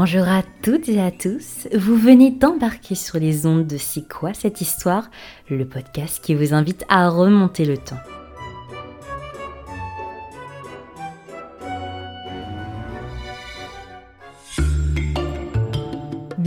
Bonjour à toutes et à tous, vous venez d'embarquer sur les ondes de C'est quoi cette histoire, le podcast qui vous invite à remonter le temps.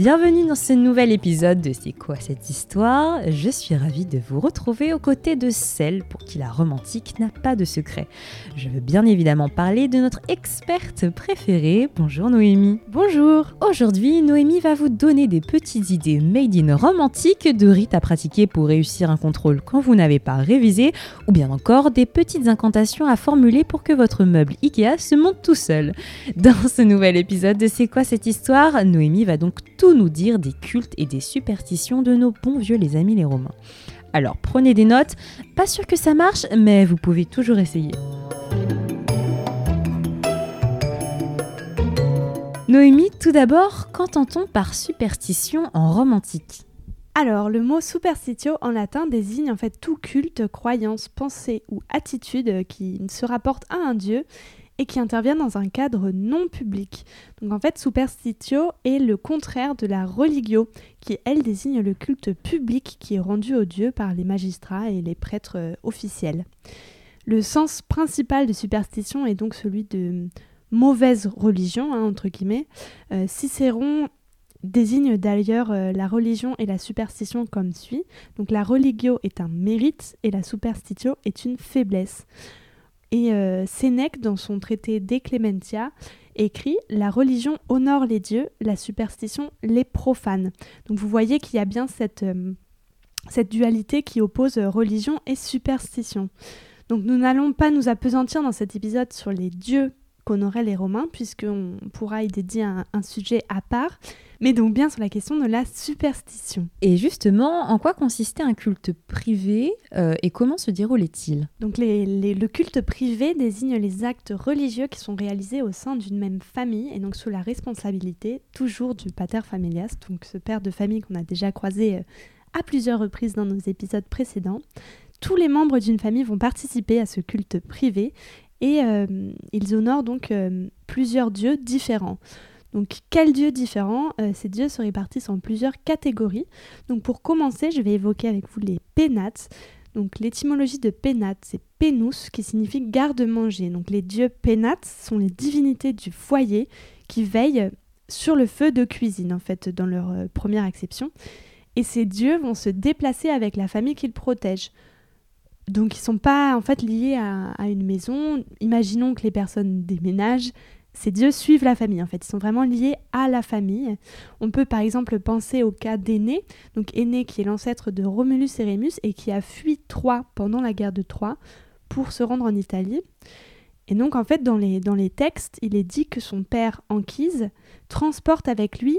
Bienvenue dans ce nouvel épisode de C'est quoi cette histoire? Je suis ravie de vous retrouver aux côtés de celle pour qui la romantique n'a pas de secret. Je veux bien évidemment parler de notre experte préférée. Bonjour Noémie. Bonjour. Aujourd'hui, Noémie va vous donner des petites idées made in romantique, de rites à pratiquer pour réussir un contrôle quand vous n'avez pas révisé, ou bien encore des petites incantations à formuler pour que votre meuble Ikea se monte tout seul. Dans ce nouvel épisode de C'est quoi cette histoire Noémie va donc nous dire des cultes et des superstitions de nos bons vieux les amis les Romains. Alors prenez des notes, pas sûr que ça marche, mais vous pouvez toujours essayer. Noémie, tout d'abord, qu'entend-on par superstition en romantique? Alors, le mot superstitio en latin désigne en fait tout culte, croyance, pensée ou attitude qui se rapporte à un dieu et qui intervient dans un cadre non public. Donc en fait, superstitio est le contraire de la religio, qui elle désigne le culte public qui est rendu au dieu par les magistrats et les prêtres euh, officiels. Le sens principal de superstition est donc celui de mauvaise religion, hein, entre guillemets. Euh, Cicéron désigne d'ailleurs euh, la religion et la superstition comme suit. Donc la religio est un mérite et la superstitio est une faiblesse. Et euh, Sénèque, dans son traité De Clementia, écrit La religion honore les dieux, la superstition les profane. Donc vous voyez qu'il y a bien cette, euh, cette dualité qui oppose religion et superstition. Donc nous n'allons pas nous appesantir dans cet épisode sur les dieux qu'honoraient les Romains, puisqu'on pourra y dédier un sujet à part mais donc bien sur la question de la superstition. Et justement, en quoi consistait un culte privé euh, et comment se déroulait-il? Donc le culte privé désigne les actes religieux qui sont réalisés au sein d'une même famille et donc sous la responsabilité toujours du pater familias, donc ce père de famille qu'on a déjà croisé euh, à plusieurs reprises dans nos épisodes précédents. Tous les membres d'une famille vont participer à ce culte privé et euh, ils honorent donc plusieurs dieux différents. Donc, quels dieux différents euh, Ces dieux se répartissent en plusieurs catégories. Donc, pour commencer, je vais évoquer avec vous les pénates. Donc, l'étymologie de pénate, c'est pénus, qui signifie garde-manger. Donc, les dieux pénates sont les divinités du foyer qui veillent sur le feu de cuisine, en fait, dans leur euh, première acception. Et ces dieux vont se déplacer avec la famille qu'ils protègent. Donc, ils sont pas en fait liés à, une maison. Imaginons que les personnes déménagent, ces dieux suivent la famille en fait, ils sont vraiment liés à la famille. On peut par exemple penser au cas d'Aîné, donc Aîné qui est l'ancêtre de Romulus et Rémus et qui a fui Troie pendant la guerre de Troie pour se rendre en Italie. Et donc en fait dans les, dans les textes, il est dit que son père Anchise transporte avec lui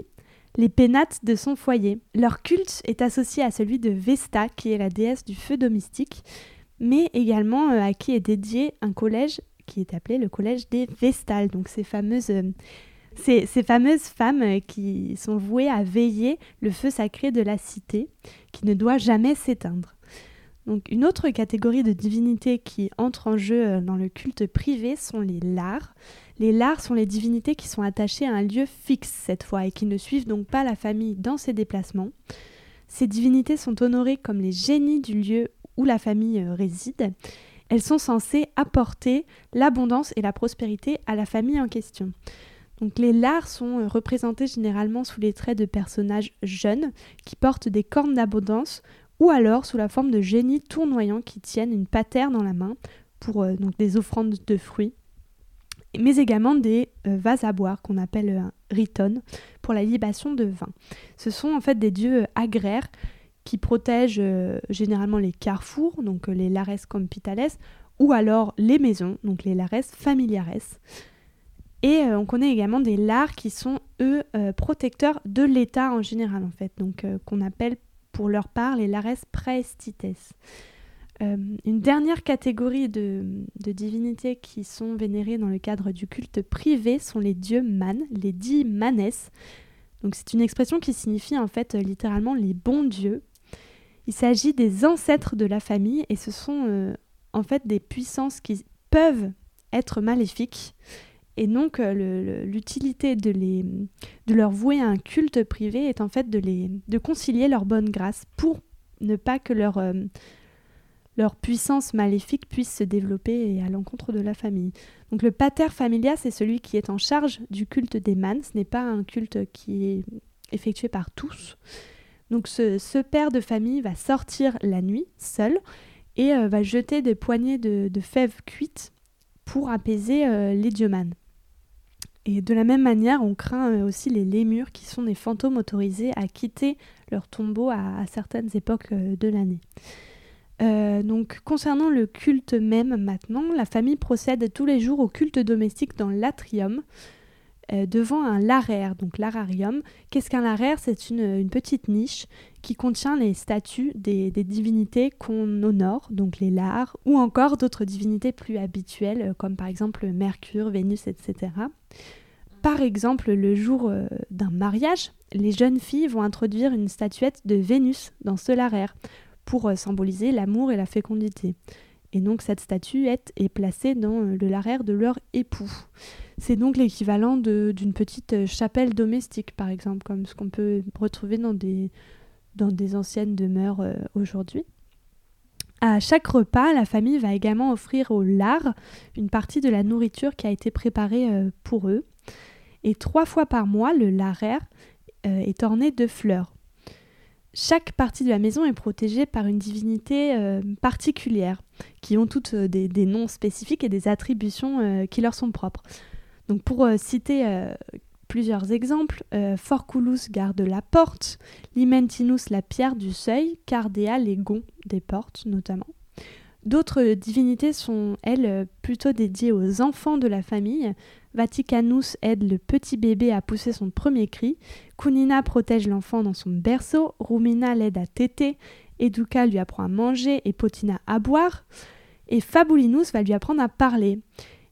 les pénates de son foyer. Leur culte est associé à celui de Vesta, qui est la déesse du feu domestique, mais également euh, à qui est dédié un collège qui est appelé le collège des Vestales, donc ces fameuses, euh, ces, fameuses femmes euh, qui sont vouées à veiller le feu sacré de la cité, qui ne doit jamais s'éteindre. Donc une autre catégorie de divinités qui entre en jeu dans le culte privé sont les lars. Les lars sont les divinités qui sont attachées à un lieu fixe cette fois et qui ne suivent donc pas la famille dans ses déplacements. Ces divinités sont honorées comme les génies du lieu où la famille réside elles sont censées apporter l'abondance et la prospérité à la famille en question. Les lards sont euh, représentés généralement sous les traits de personnages jeunes qui portent des cornes d'abondance ou alors sous la forme de génies tournoyants qui tiennent une patère dans la main pour euh, donc des offrandes de fruits, mais également des euh, vases à boire qu'on appelle riton pour la libation de vin. Ce sont en fait des dieux agraires qui protègent euh, généralement les carrefours, donc euh, les lares compitales, ou alors les maisons, donc les lares familiares. Et euh, on connaît également des lars qui sont, eux, protecteurs de l'État en général, en fait, donc qu'on appelle pour leur part les lares praestites. une dernière catégorie de, divinités qui sont vénérées dans le cadre du culte privé sont les dieux man, les dix manes. Donc c'est une expression qui signifie en fait littéralement les bons dieux il s'agit des ancêtres de la famille et ce sont euh, en fait des puissances qui peuvent être maléfiques Et donc, l'utilité de, de leur vouer un culte privé est en fait de, concilier leur bonne grâce pour ne pas que leur, leur puissance maléfique puisse se développer à l'encontre de la famille. Donc le pater familia, c'est celui qui est en charge du culte des mânes. Ce n'est pas un culte qui est effectué par tous. Donc ce, père de famille va sortir la nuit seul et euh, va jeter des poignées de, fèves cuites pour apaiser euh, les dieumanes. Et de la même manière, on craint euh, aussi les lémures qui sont des fantômes autorisés à quitter leur tombeau à certaines époques de l'année. Euh, donc concernant le culte même maintenant, la famille procède tous les jours au culte domestique dans l'atrium euh, devant un laraire, donc l'ararium. Qu'est-ce qu'un laraire C'est une, petite niche qui contient les statues des, divinités qu'on honore, donc les lares, ou encore d'autres divinités plus habituelles, euh, comme par exemple Mercure, Vénus, etc. Par exemple, le jour d'un mariage, les jeunes filles vont introduire une statuette de Vénus dans ce laraire pour euh, symboliser l'amour et la fécondité. Et donc cette statuette est placée dans euh, le laraire de leur époux. C'est donc l'équivalent d'une petite euh, chapelle domestique, par exemple, comme ce qu'on peut retrouver dans des, anciennes demeures aujourd'hui. À chaque repas, la famille va également offrir au lard une partie de la nourriture qui a été préparée pour eux. Et trois fois par mois, le laraire est orné de fleurs. Chaque partie de la maison est protégée par une divinité euh, particulière, qui ont toutes euh, des, noms spécifiques et des attributions euh, qui leur sont propres. Donc pour citer plusieurs exemples, Forculus garde la porte, Limentinus la pierre du seuil, Cardea les gonds des portes notamment. D'autres divinités sont, elles, plutôt dédiées aux enfants de la famille, Vaticanus aide le petit bébé à pousser son premier cri, Kunina protège l'enfant dans son berceau, Rumina l'aide à téter, Educa lui apprend à manger et Potina à boire, et Fabulinus va lui apprendre à parler.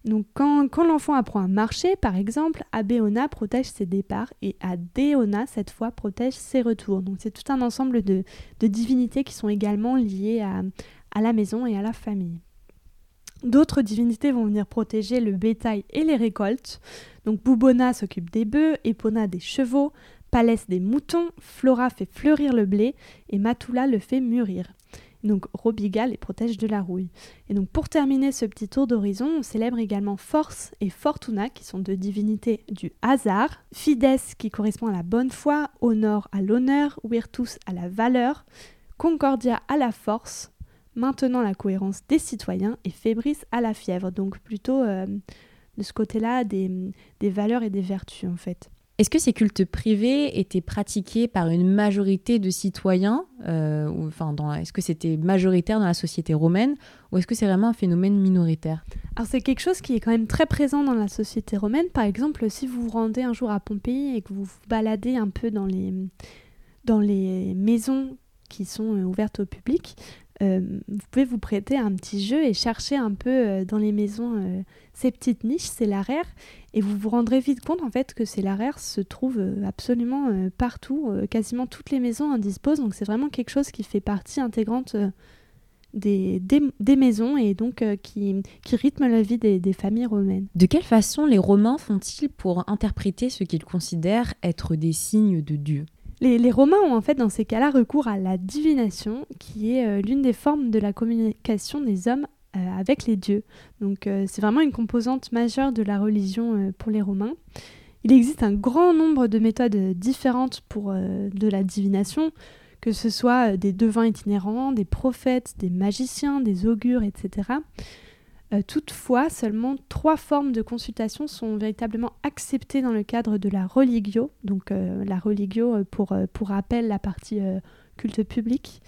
Donc quand, l'enfant apprend à marcher, par exemple, Abeona protège ses départs et Adeona, cette fois, protège ses retours. Donc c'est tout un ensemble de, divinités qui sont également liées à la maison et à la famille. D'autres divinités vont venir protéger le bétail et les récoltes. Donc Bubona s'occupe des bœufs, Epona des chevaux, Palès des moutons, Flora fait fleurir le blé et Matula le fait mûrir. Donc Robiga les protège de la rouille. Et donc pour terminer ce petit tour d'horizon, on célèbre également Force et Fortuna qui sont deux divinités du hasard, Fides qui correspond à la bonne foi, Honor à l'honneur, Virtus à la valeur, Concordia à la force, maintenant la cohérence des citoyens et Fébris à la fièvre. Donc plutôt euh, de ce côté-là des, valeurs et des vertus en fait. Est-ce que ces cultes privés étaient pratiqués par une majorité de citoyens euh, Est-ce que c'était majoritaire dans la société romaine ou est-ce que c'est vraiment un phénomène minoritaire? Alors c'est quelque chose qui est quand même très présent dans la société romaine. Par exemple, si vous vous rendez un jour à Pompéi et que vous vous baladez un peu dans les, dans les maisons qui sont euh, ouvertes au public, vous pouvez vous prêter un petit jeu et chercher un peu euh, dans les maisons euh, ces petites niches, c'est l'araire, et vous vous rendrez vite compte en fait que ces l'araire se trouve absolument partout, quasiment toutes les maisons en disposent, donc c'est vraiment quelque chose qui fait partie intégrante des, des, maisons et donc qui, qui, rythme la vie des, familles romaines. De quelle façon les Romains font-ils pour interpréter ce qu'ils considèrent être des signes de Dieu? Les, Romains ont en fait dans ces cas-là recours à la divination, qui est euh, l'une des formes de la communication des hommes euh, avec les dieux. Donc euh, c'est vraiment une composante majeure de la religion pour les Romains. Il existe un grand nombre de méthodes différentes pour de la divination, que ce soit des devins itinérants, des prophètes, des magiciens, des augures, etc. Euh, toutefois, seulement trois formes de consultation sont véritablement acceptées dans le cadre de la religio, donc euh, la religio euh, pour, pour rappel la partie culte public,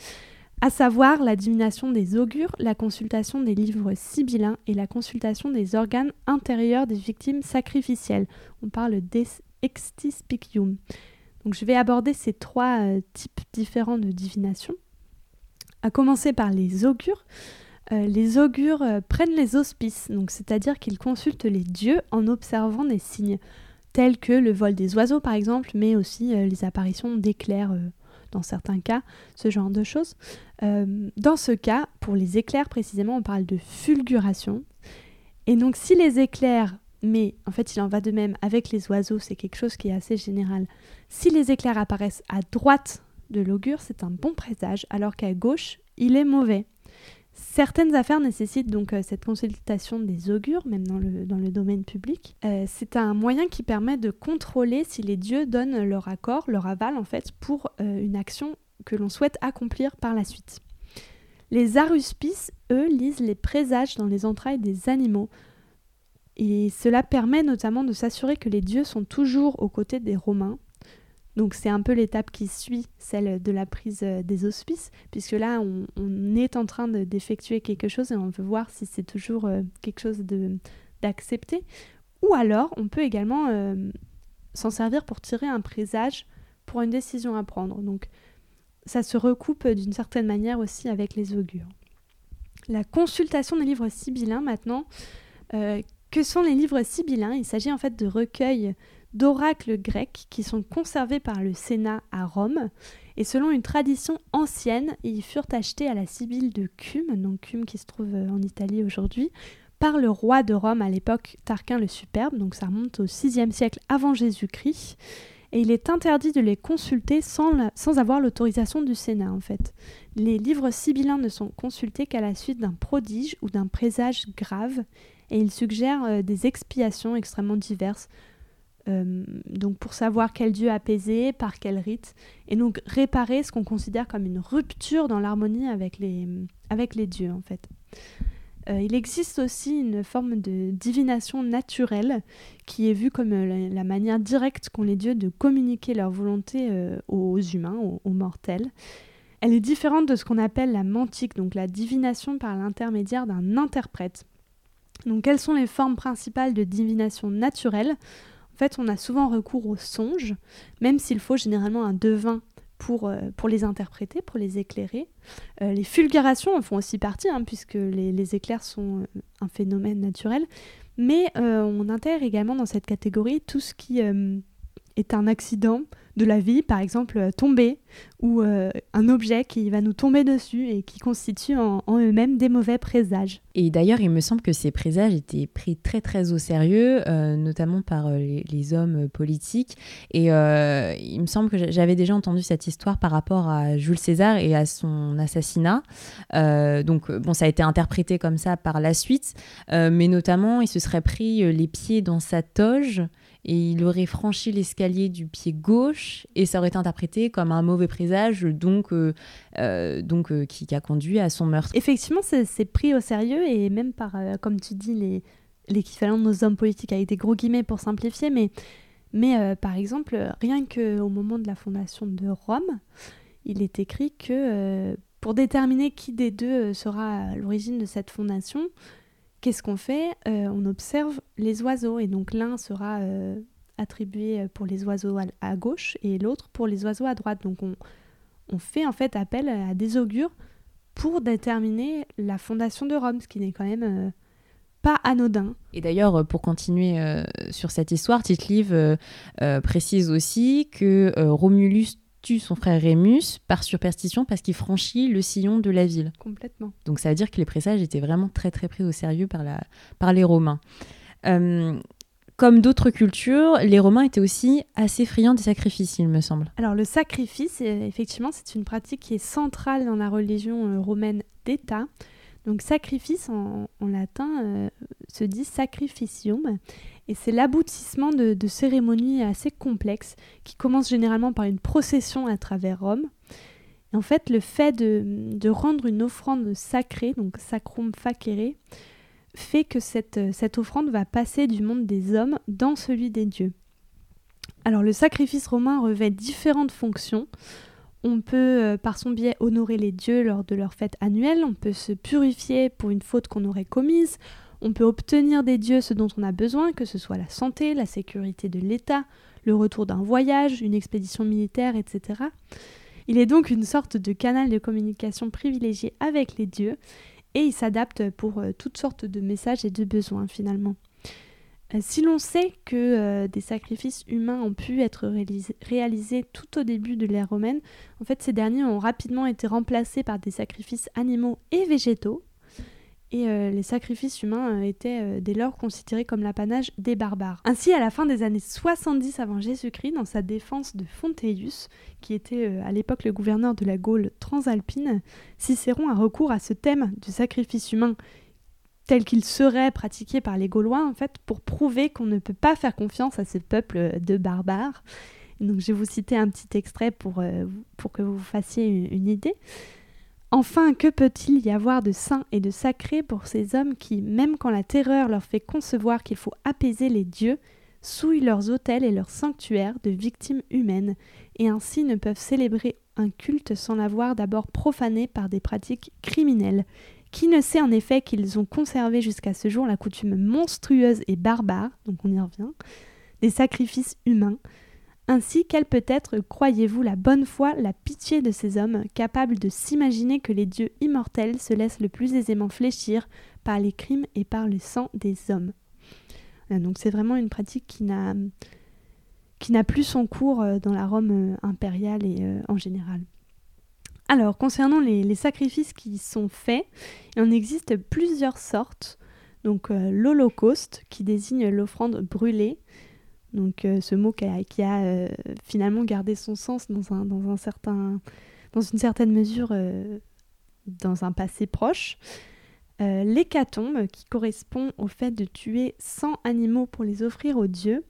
à savoir la divination des augures, la consultation des livres sibyllins et la consultation des organes intérieurs des victimes sacrificielles. On parle d'extispicium. Donc je vais aborder ces trois types différents de divination. À commencer par les augures. Euh, les augures euh, prennent les auspices, donc c'est-à-dire qu'ils consultent les dieux en observant des signes, tels que le vol des oiseaux par exemple, mais aussi euh, les apparitions d'éclairs dans certains cas, ce genre de choses. dans ce cas, pour les éclairs précisément, on parle de fulguration. Et donc si les éclairs mais en fait il en va de même avec les oiseaux, c'est quelque chose qui est assez général. Si les éclairs apparaissent à droite de l'augure, c'est un bon présage, alors qu'à gauche, il est mauvais. Certaines affaires nécessitent donc euh, cette consultation des augures, même dans le, domaine public. Euh, c'est un moyen qui permet de contrôler si les dieux donnent leur accord, leur aval en fait, pour euh, une action que l'on souhaite accomplir par la suite. Les aruspices, eux, lisent les présages dans les entrailles des animaux. Et cela permet notamment de s'assurer que les dieux sont toujours aux côtés des Romains, donc c'est un peu l'étape qui suit celle de la prise euh, des auspices, puisque là on, est en train d'effectuer quelque chose et on veut voir si c'est toujours euh, quelque chose d'accepté. Ou alors on peut également euh, s'en servir pour tirer un présage pour une décision à prendre. Donc ça se recoupe d'une certaine manière aussi avec les augures. La consultation des livres sibyllins maintenant. que sont les livres sibyllins? Il s'agit en fait de recueils d'oracles grecs qui sont conservés par le Sénat à Rome. Et selon une tradition ancienne, ils furent achetés à la Sibylle de Cume, donc Cume qui se trouve euh, en Italie aujourd'hui, par le roi de Rome à l'époque, Tarquin le Superbe, donc ça remonte au VIe siècle avant Jésus-Christ. Et il est interdit de les consulter sans, sans avoir l'autorisation du Sénat, en fait. Les livres sibyllins ne sont consultés qu'à la suite d'un prodige ou d'un présage grave, et ils suggèrent euh, des expiations extrêmement diverses, euh, donc pour savoir quel dieu apaiser, par quel rite, et donc réparer ce qu'on considère comme une rupture dans l'harmonie avec les, dieux en fait. Euh, il existe aussi une forme de divination naturelle qui est vue comme euh, la, manière directe qu'ont les dieux de communiquer leur volonté aux humains, aux, aux, mortels. Elle est différente de ce qu'on appelle la mantique, donc la divination par l'intermédiaire d'un interprète. Donc quelles sont les formes principales de divination naturelle? En fait, on a souvent recours aux songes, même s'il faut généralement un devin pour, euh, les interpréter, pour les éclairer. Euh, les fulgurations en font aussi partie, hein, puisque les, éclairs sont euh, un phénomène naturel. Mais on intègre également dans cette catégorie tout ce qui est un accident de la vie, par exemple euh, tomber, ou euh, un objet qui va nous tomber dessus et qui constitue en, eux-mêmes des mauvais présages. Et d'ailleurs, il me semble que ces présages étaient pris très très au sérieux, euh, notamment par les, hommes politiques. Et il me semble que j'avais déjà entendu cette histoire par rapport à Jules César et à son assassinat. donc, bon, ça a été interprété comme ça par la suite, mais notamment, il se serait pris les pieds dans sa toge et il aurait franchi l'escalier du pied gauche et ça aurait été interprété comme un mauvais présage donc, euh, euh, euh, qui, a conduit à son meurtre. Effectivement, c'est pris au sérieux et même par, comme tu dis, l'équivalent de nos hommes politiques avec des gros guillemets pour simplifier, mais, mais par exemple, rien qu'au moment de la fondation de Rome, il est écrit que pour déterminer qui des deux sera à l'origine de cette fondation, Qu'est-ce qu'on fait? Euh, On observe les oiseaux et donc l'un sera euh, attribué pour les oiseaux à, gauche et l'autre pour les oiseaux à droite. Donc on, fait en fait appel à des augures pour déterminer la fondation de Rome, ce qui n'est quand même euh, pas anodin. Et d'ailleurs, pour continuer sur cette histoire, Tite-Live précise aussi que Romulus tue son frère Rémus par superstition parce qu'il franchit le sillon de la ville. Complètement. Donc ça veut dire que les présages étaient vraiment très très pris au sérieux par, la, par les Romains. Euh, comme d'autres cultures, les Romains étaient aussi assez friands des sacrifices, il me semble. Alors le sacrifice, effectivement, c'est une pratique qui est centrale dans la religion euh, romaine d'État. Donc sacrifice en, latin euh, se dit sacrificium et c'est l'aboutissement de, cérémonies assez complexes qui commencent généralement par une procession à travers Rome. Et en fait, le fait de, rendre une offrande sacrée, donc sacrum facere, fait que cette, cette offrande va passer du monde des hommes dans celui des dieux. Alors le sacrifice romain revêt différentes fonctions. On peut, euh, par son biais, honorer les dieux lors de leur fête annuelle, on peut se purifier pour une faute qu'on aurait commise, on peut obtenir des dieux ce dont on a besoin, que ce soit la santé, la sécurité de l'État, le retour d'un voyage, une expédition militaire, etc. Il est donc une sorte de canal de communication privilégié avec les dieux et il s'adapte pour euh, toutes sortes de messages et de besoins finalement. Si l'on sait que euh, des sacrifices humains ont pu être réalisés tout au début de l'ère romaine, en fait ces derniers ont rapidement été remplacés par des sacrifices animaux et végétaux, et euh, les sacrifices humains euh, étaient dès lors considérés comme l'apanage des barbares. Ainsi, à la fin des années 70 avant Jésus-Christ, dans sa défense de Fonteius, qui était à l'époque le gouverneur de la Gaule transalpine, Cicéron a recours à ce thème du sacrifice humain tel qu'il serait pratiqué par les Gaulois, en fait, pour prouver qu'on ne peut pas faire confiance à ce peuple de barbares. Donc, je vais vous citer un petit extrait pour, pour que vous fassiez une idée. Enfin, que peut-il y avoir de saint et de sacré pour ces hommes qui, même quand la terreur leur fait concevoir qu'il faut apaiser les dieux, souillent leurs autels et leurs sanctuaires de victimes humaines, et ainsi ne peuvent célébrer un culte sans l'avoir d'abord profané par des pratiques criminelles. Qui ne sait en effet qu'ils ont conservé jusqu'à ce jour la coutume monstrueuse et barbare, donc on y revient, des sacrifices humains, ainsi, quelle peut être, croyez-vous, la bonne foi, la pitié de ces hommes, capables de s'imaginer que les dieux immortels se laissent le plus aisément fléchir par les crimes et par le sang des hommes? Euh, Donc c'est vraiment une pratique qui n'a qui n'a plus son cours euh, dans la Rome euh, impériale et en général. Alors, concernant les, sacrifices qui sont faits, il en existe plusieurs sortes. Donc, l'Holocauste, qui désigne l'offrande brûlée, donc euh, ce mot qui a, euh, finalement gardé son sens dans, une certaine mesure euh, dans un passé proche. L'hécatombe qui correspond au fait de tuer 100 animaux pour les offrir aux dieux.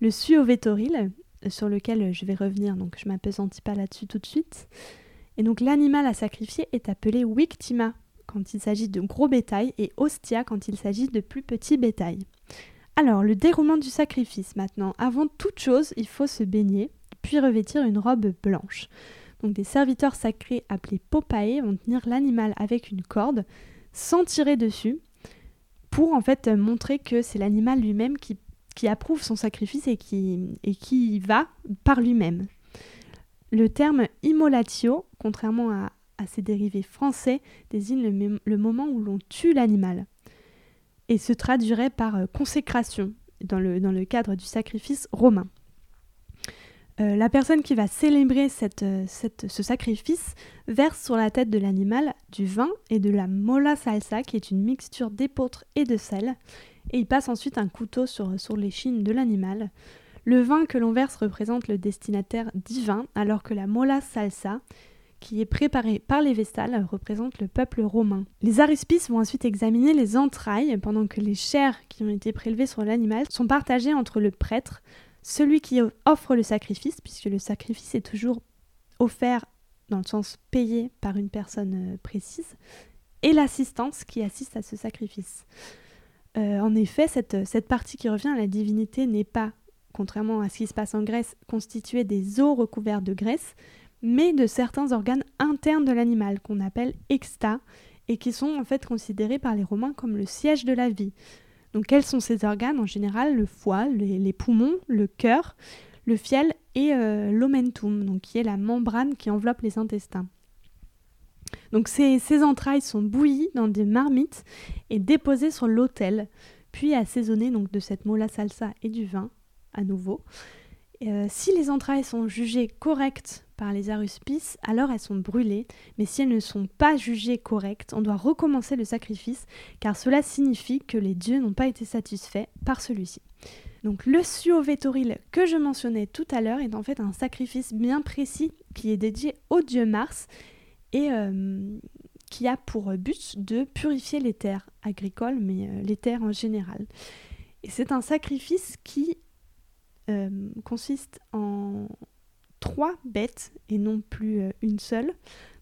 Le suovétoril sur lequel je vais revenir, donc je m'apesantis pas là-dessus tout de suite. Et donc l'animal à sacrifier est appelé victima quand il s'agit de gros bétail et ostia quand il s'agit de plus petit bétail. Alors, le déroulement du sacrifice maintenant. Avant toute chose, il faut se baigner, puis revêtir une robe blanche. Donc des serviteurs sacrés appelés popae vont tenir l'animal avec une corde sans tirer dessus pour en fait montrer que c'est l'animal lui-même qui, approuve son sacrifice et qui, et qui va par lui-même. Le terme immolatio, contrairement à, ses dérivés français, désigne le moment où l'on tue l'animal et se traduirait par euh, consécration dans le, cadre du sacrifice romain. Euh, la personne qui va célébrer euh, ce sacrifice verse sur la tête de l'animal du vin et de la mola salsa, qui est une mixture d'épeautre et de sel, et il passe ensuite un couteau sur, sur l'échine de l'animal. Le vin que l'on verse représente le destinataire divin, alors que la mola salsa qui est préparé par les Vestales, représente le peuple romain. Les arispices vont ensuite examiner les entrailles pendant que les chairs qui ont été prélevées sur l'animal sont partagées entre le prêtre, celui qui offre le sacrifice, puisque le sacrifice est toujours offert dans le sens payé par une personne euh, précise, et l'assistance qui assiste à ce sacrifice. Euh, en effet, cette partie qui revient à la divinité n'est pas, contrairement à ce qui se passe en Grèce, constituée des os recouverts de graisse, mais de certains organes internes de l'animal qu'on appelle exta et qui sont en fait considérés par les Romains comme le siège de la vie. Donc quels sont ces organes? En général, le foie, les, poumons, le cœur, le fiel et euh, l'omentum, qui est la membrane qui enveloppe les intestins. Donc ces, entrailles sont bouillies dans des marmites et déposées sur l'autel, puis assaisonnées de cette mola salsa et du vin à nouveau. Euh, si les entrailles sont jugées correctes par les aruspices, alors elles sont brûlées, mais si elles ne sont pas jugées correctes, on doit recommencer le sacrifice, car cela signifie que les dieux n'ont pas été satisfaits par celui-ci. Donc le suovétoril que je mentionnais tout à l'heure est en fait un sacrifice bien précis qui est dédié au dieu Mars et euh, qui a pour but de purifier les terres agricoles, mais euh, les terres en général. Et c'est un sacrifice qui euh, consiste en trois bêtes et non plus euh, une seule.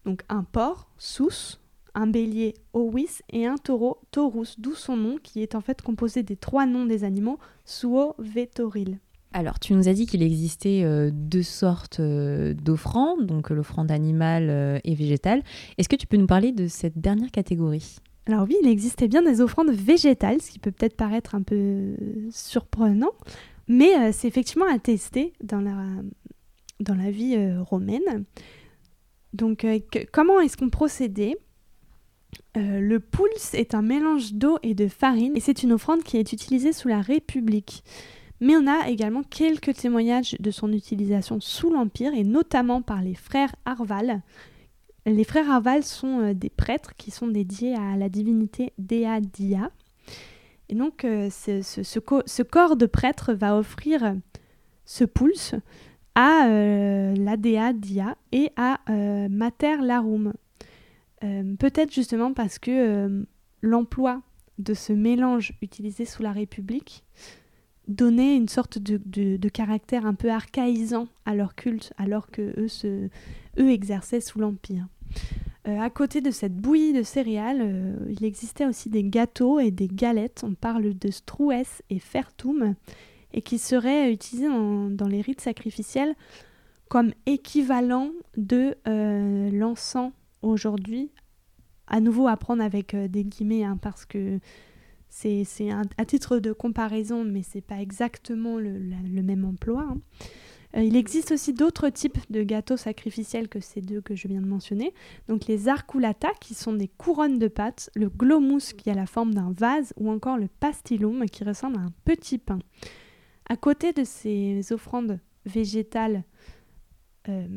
Donc un porc, Sous, un bélier, Owis, et un taureau, Taurus, d'où son nom qui est en fait composé des trois noms des animaux, Suo, Vetoril. Alors, tu nous as dit qu'il existait euh, deux sortes d'offrandes, donc l'offrande animale et végétale. Est-ce que tu peux nous parler de cette dernière catégorie? Alors oui, il existait bien des offrandes végétales, ce qui peut peut-être paraître un peu surprenant. Mais euh, c'est effectivement attesté dans la, vie euh, romaine. Donc, euh, comment est-ce qu'on procédait? Le pulse est un mélange d'eau et de farine et c'est une offrande qui est utilisée sous la République. Mais on a également quelques témoignages de son utilisation sous l'Empire et notamment par les frères Arval Les frères Arval sont des prêtres qui sont dédiés à la divinité Dea Dia. Et donc, euh, ce, ce, corps de prêtre va offrir ce pulse à la Dea Dia et à Mater Larum. Peut-être justement parce que l'emploi de ce mélange utilisé sous la République donnait une sorte de, caractère un peu archaïsant à leur culte, alors que eux, eux exerçaient sous l'Empire. Euh, à côté de cette bouillie de céréales, euh, il existait aussi des gâteaux et des galettes. On parle de strues et fertum, et qui seraient utilisés dans, les rites sacrificiels comme équivalent de euh, l'encens aujourd'hui. À nouveau à prendre avec des guillemets, hein, parce que c'est à titre de comparaison, mais c'est pas exactement le, même emploi. Hein. Euh, il existe aussi d'autres types de gâteaux sacrificiels que ces deux que je viens de mentionner. Donc les arculata, qui sont des couronnes de pâte, le glomus, qui a la forme d'un vase, ou encore le pastillum, qui ressemble à un petit pain. À côté de ces offrandes végétales euh,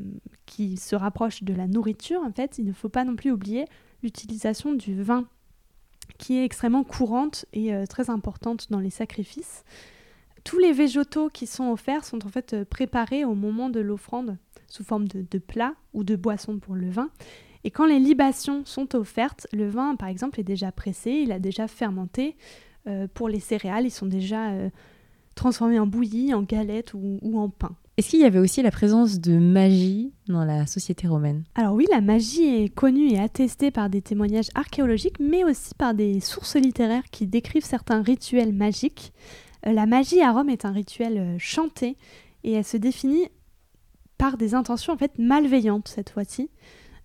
qui se rapprochent de la nourriture, en fait, il ne faut pas non plus oublier l'utilisation du vin, qui est extrêmement courante et euh, très importante dans les sacrifices tous les végétaux qui sont offerts sont en fait euh, préparés au moment de l'offrande sous forme de, plats ou de boissons pour le vin. Et quand les libations sont offertes, le vin par exemple est déjà pressé, il a déjà fermenté. Euh, pour les céréales, ils sont déjà euh, transformés en bouillie, en galette ou, ou en pain. Est-ce qu'il y avait aussi la présence de magie dans la société romaine? Alors oui, la magie est connue et attestée par des témoignages archéologiques, mais aussi par des sources littéraires qui décrivent certains rituels magiques. Euh, la magie à Rome est un rituel euh, chanté et elle se définit par des intentions en malveillantes cette fois-ci.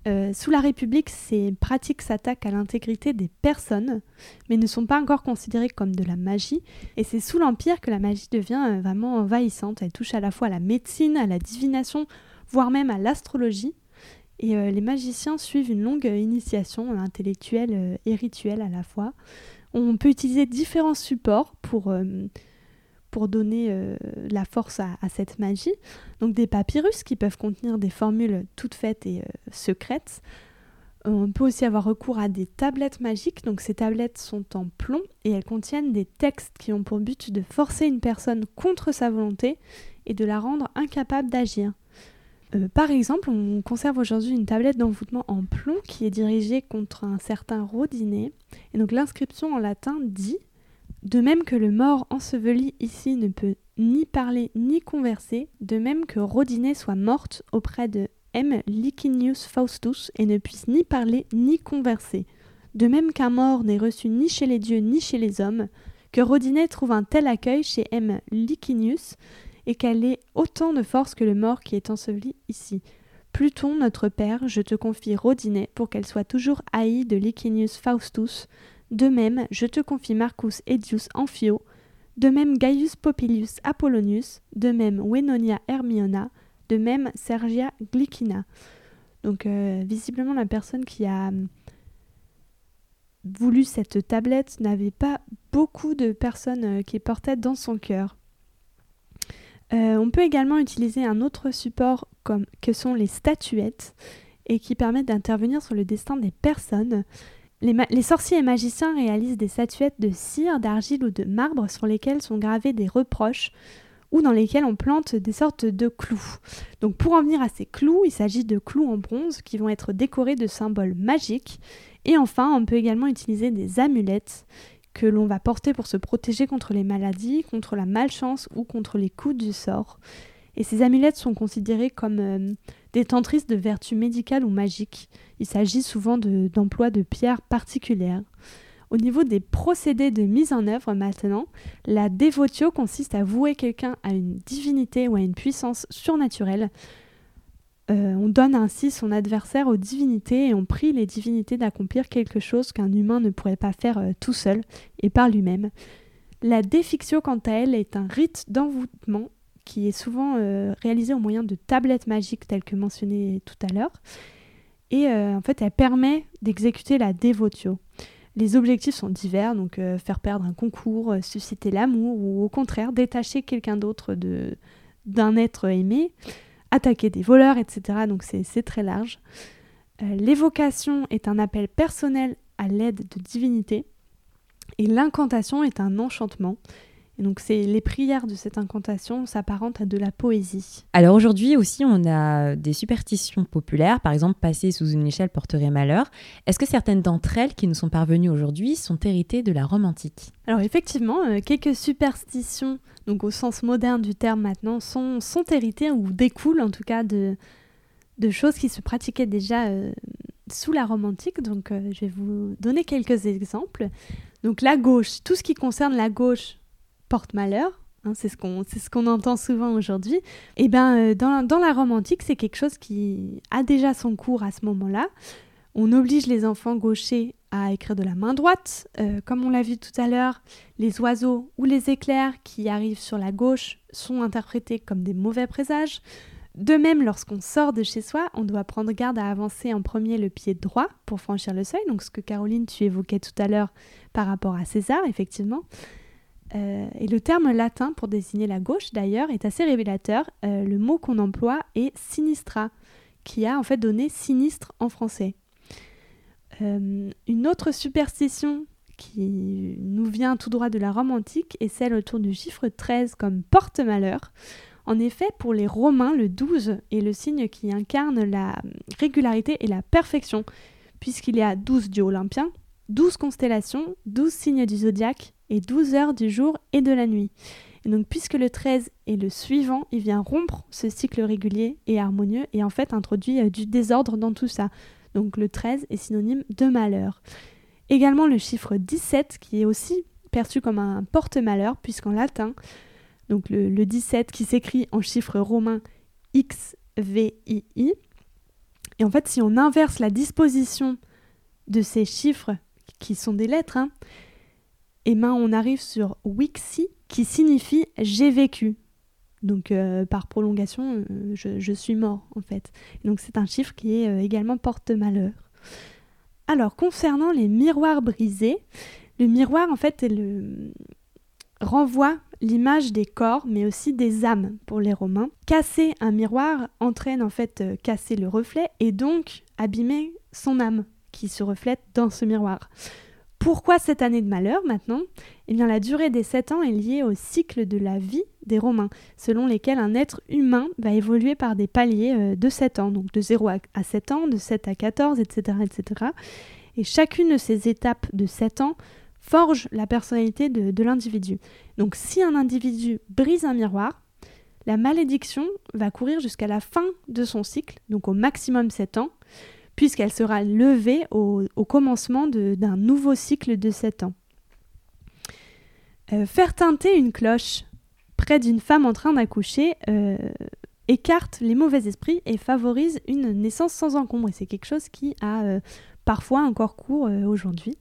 Euh, sous la République, ces pratiques s'attaquent à l'intégrité des personnes, mais ne sont pas encore considérées comme de la magie. Et c'est sous l'Empire que la magie devient vraiment envahissante. Elle touche à la fois à la médecine, à la divination, voire même à l'astrologie. Et les magiciens suivent une longue initiation intellectuelle et rituelle à la fois. On peut utiliser différents supports pour, euh, donner euh, la force à, cette magie. Donc des papyrus qui peuvent contenir des formules toutes faites et euh, secrètes. On peut aussi avoir recours à des tablettes magiques. Donc ces tablettes sont en plomb et elles contiennent des textes qui ont pour but de forcer une personne contre sa volonté et de la rendre incapable d'agir. Euh, par exemple, on conserve aujourd'hui une tablette d'envoûtement en plomb qui est dirigée contre un certain Rodinet. Et donc l'inscription en latin dit De même que le mort enseveli ici ne peut ni parler ni converser, de même que Rodinet soit morte auprès de M. Licinius Faustus et ne puisse ni parler ni converser. De même qu'un mort n'est reçu ni chez les dieux ni chez les hommes, que Rodinet trouve un tel accueil chez M. Licinius et qu'elle ait autant de force que le mort qui est enseveli ici. Pluton, notre père, je te confie Rodinet pour qu'elle soit toujours haïe de Licinius Faustus. De même, je te confie Marcus Edius Amphio. De même, Gaius Popilius Apollonius. De même, Wenonia Hermiona. De même, Sergia Glycina. Donc, euh, visiblement, la personne qui a hum, voulu cette tablette n'avait pas beaucoup de personnes euh, qui portaient dans son cœur. Euh, on peut également utiliser un autre support que sont les statuettes et qui permettent d'intervenir sur le destin des personnes. Les, sorciers et magiciens réalisent des statuettes de cire, d'argile ou de marbre sur lesquelles sont gravés des reproches ou dans lesquels on plante des sortes de clous. Donc pour en venir à ces clous, il s'agit de clous en bronze qui vont être décorés de symboles magiques. Et enfin, on peut également utiliser des amulettes que l'on va porter pour se protéger contre les maladies, contre la malchance ou contre les coups du sort. Et ces amulettes sont considérées comme euh, des tentrices de vertus médicales ou magiques. Il s'agit souvent d'emplois de, pierres particulières. Au niveau des procédés de mise en œuvre maintenant, la dévotio consiste à vouer quelqu'un à une divinité ou à une puissance surnaturelle euh, on donne ainsi son adversaire aux divinités et on prie les divinités d'accomplir quelque chose qu'un humain ne pourrait pas faire euh, tout seul et par lui-même. La défixio, quant à elle, est un rite d'envoûtement qui est souvent euh, réalisé au moyen de tablettes magiques telles que mentionnées tout à l'heure. Et en fait, elle permet d'exécuter la dévotio. Les objectifs sont divers, donc faire perdre un concours, susciter l'amour ou au contraire détacher quelqu'un d'autre d'un être aimé attaquer des voleurs, etc. Donc c'est très large. Euh, l'évocation est un appel personnel à l'aide de divinité. Et l'incantation est un enchantement. Et donc c'est les prières de cette incantation s'apparentent à de la poésie. Alors aujourd'hui aussi, on a des superstitions populaires, par exemple passer sous une échelle porterait malheur. Est-ce que certaines d'entre elles qui nous sont parvenues aujourd'hui sont héritées de la Rome antique? Alors effectivement, euh, quelques superstitions, donc au sens moderne du terme maintenant, sont, sont héritées ou découlent en tout cas de, de choses qui se pratiquaient déjà euh, sous la Rome antique. Donc euh, je vais vous donner quelques exemples. Donc la gauche, tout ce qui concerne la gauche porte malheur. Hein, c'est ce qu'on ce entend souvent aujourd'hui. Et eh ben euh, dans, dans, la Rome antique, c'est quelque chose qui a déjà son cours à ce moment-là. On oblige les enfants gauchers à écrire de la main droite. Euh, comme on l'a vu tout à l'heure, les oiseaux ou les éclairs qui arrivent sur la gauche sont interprétés comme des mauvais présages. De même, lorsqu'on sort de chez soi, on doit prendre garde à avancer en premier le pied droit pour franchir le seuil. Donc ce que Caroline, tu évoquais tout à l'heure par rapport à César, effectivement. Euh, et le terme latin pour désigner la gauche, d'ailleurs, est assez révélateur. Euh, le mot qu'on emploie est sinistra, qui a en fait donné sinistre en français. Euh, une autre superstition qui nous vient tout droit de la Rome antique est celle autour du chiffre 13 comme porte-malheur. En effet, pour les Romains, le 12 est le signe qui incarne la régularité et la perfection, puisqu'il y a 12 dieux olympiens, 12 constellations, 12 signes du zodiaque et 12 heures du jour et de la nuit. Et donc puisque le 13 est le suivant, il vient rompre ce cycle régulier et harmonieux et en fait introduit euh, du désordre dans tout ça. Donc le 13 est synonyme de malheur. Également le chiffre 17 qui est aussi perçu comme un porte-malheur puisqu'en latin, donc le, le 17 qui s'écrit en chiffre romain XVII. Et en fait si on inverse la disposition de ces chiffres qui sont des lettres, hein, et eh ben on arrive sur Wixi qui signifie j'ai vécu. Donc euh, par prolongation, euh, je, suis mort en fait. Donc c'est un chiffre qui est euh, également porte-malheur. Alors concernant les miroirs brisés, le miroir en fait renvoie l'image des corps mais aussi des âmes pour les Romains. Casser un miroir entraîne en fait casser le reflet et donc abîmer son âme qui se reflète dans ce miroir. Pourquoi cette année de malheur maintenant? Eh bien la durée des 7 ans est liée au cycle de la vie des Romains, selon lesquels un être humain va évoluer par des paliers euh, de 7 ans, donc de 0 à 7 ans, de 7 à 14, etc. etc. Et chacune de ces étapes de 7 ans forge la personnalité de, de l'individu. Donc si un individu brise un miroir, la malédiction va courir jusqu'à la fin de son cycle, donc au maximum 7 ans, puisqu'elle sera levée au, commencement d'un nouveau cycle de 7 ans. Euh, faire teinter une cloche près d'une femme en train d'accoucher euh, écarte les mauvais esprits et favorise une naissance sans encombre. Et c'est quelque chose qui a euh, parfois encore cours aujourd'hui.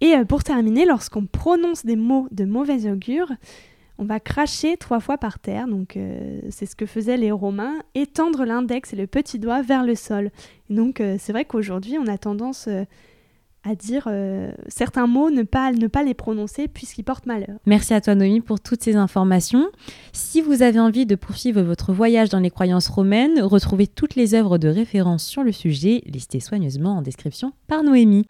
Et pour terminer, lorsqu'on prononce des mots de mauvais augure, on va cracher trois fois par terre, donc euh, c'est ce que faisaient les Romains, étendre l'index et le petit doigt vers le sol. donc euh, c'est vrai qu'aujourd'hui on a tendance euh, à dire certains mots, ne pas, ne pas les prononcer puisqu'ils portent malheur. Merci à toi Noémie pour toutes ces informations. Si vous avez envie de poursuivre votre voyage dans les croyances romaines, retrouvez toutes les œuvres de référence sur le sujet listées soigneusement en description par Noémie.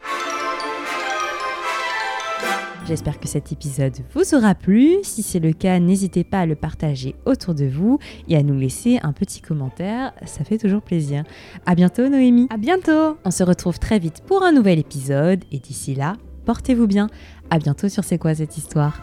J'espère que cet épisode vous aura plu. Si c'est le cas, n'hésitez pas à le partager autour de vous et à nous laisser un petit commentaire. Ça fait toujours plaisir. À bientôt, Noémie. À bientôt. On se retrouve très vite pour un nouvel épisode et d'ici là, portez-vous bien. À bientôt sur C'est quoi cette histoire?